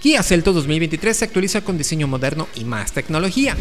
Kia Celtos 2023 se actualiza con diseño moderno y más tecnología.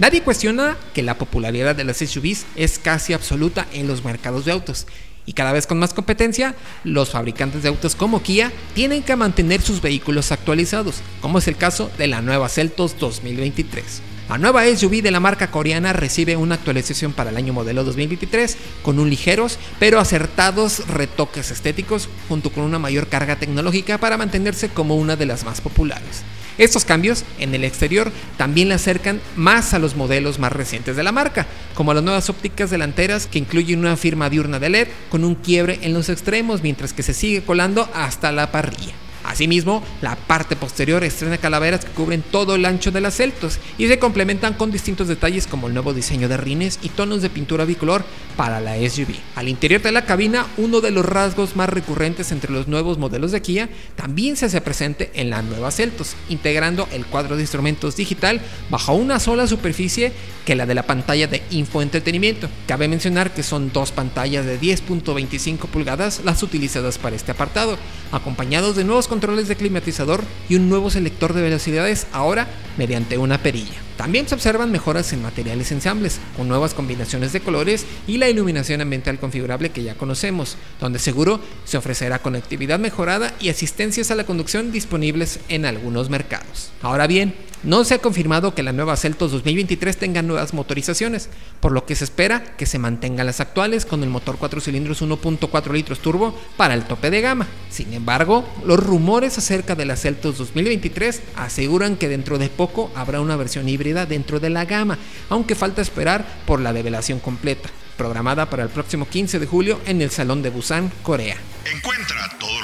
Nadie cuestiona que la popularidad de las SUVs es casi absoluta en los mercados de autos. Y cada vez con más competencia, los fabricantes de autos como Kia tienen que mantener sus vehículos actualizados, como es el caso de la nueva Celtos 2023. La nueva SUV de la marca coreana recibe una actualización para el año modelo 2023 con un ligeros pero acertados retoques estéticos junto con una mayor carga tecnológica para mantenerse como una de las más populares. Estos cambios en el exterior también le acercan más a los modelos más recientes de la marca, como las nuevas ópticas delanteras que incluyen una firma diurna de LED con un quiebre en los extremos mientras que se sigue colando hasta la parrilla. Asimismo, la parte posterior estrena calaveras que cubren todo el ancho de las Celtos y se complementan con distintos detalles como el nuevo diseño de rines y tonos de pintura bicolor para la SUV. Al interior de la cabina, uno de los rasgos más recurrentes entre los nuevos modelos de Kia también se hace presente en la nueva Celtos, integrando el cuadro de instrumentos digital bajo una sola superficie que la de la pantalla de infoentretenimiento. Cabe mencionar que son dos pantallas de 10.25 pulgadas las utilizadas para este apartado, acompañados de nuevos controles de climatizador y un nuevo selector de velocidades ahora mediante una perilla. También se observan mejoras en materiales ensambles, con nuevas combinaciones de colores y la iluminación ambiental configurable que ya conocemos, donde seguro se ofrecerá conectividad mejorada y asistencias a la conducción disponibles en algunos mercados. Ahora bien, no se ha confirmado que la nueva Celtos 2023 tenga nuevas motorizaciones, por lo que se espera que se mantengan las actuales con el motor 4 cilindros 1.4 litros turbo para el tope de gama. Sin embargo, los rumores acerca de la Celtos 2023 aseguran que dentro de poco habrá una versión híbrida dentro de la gama, aunque falta esperar por la revelación completa, programada para el próximo 15 de julio en el Salón de Busan, Corea. Encuentra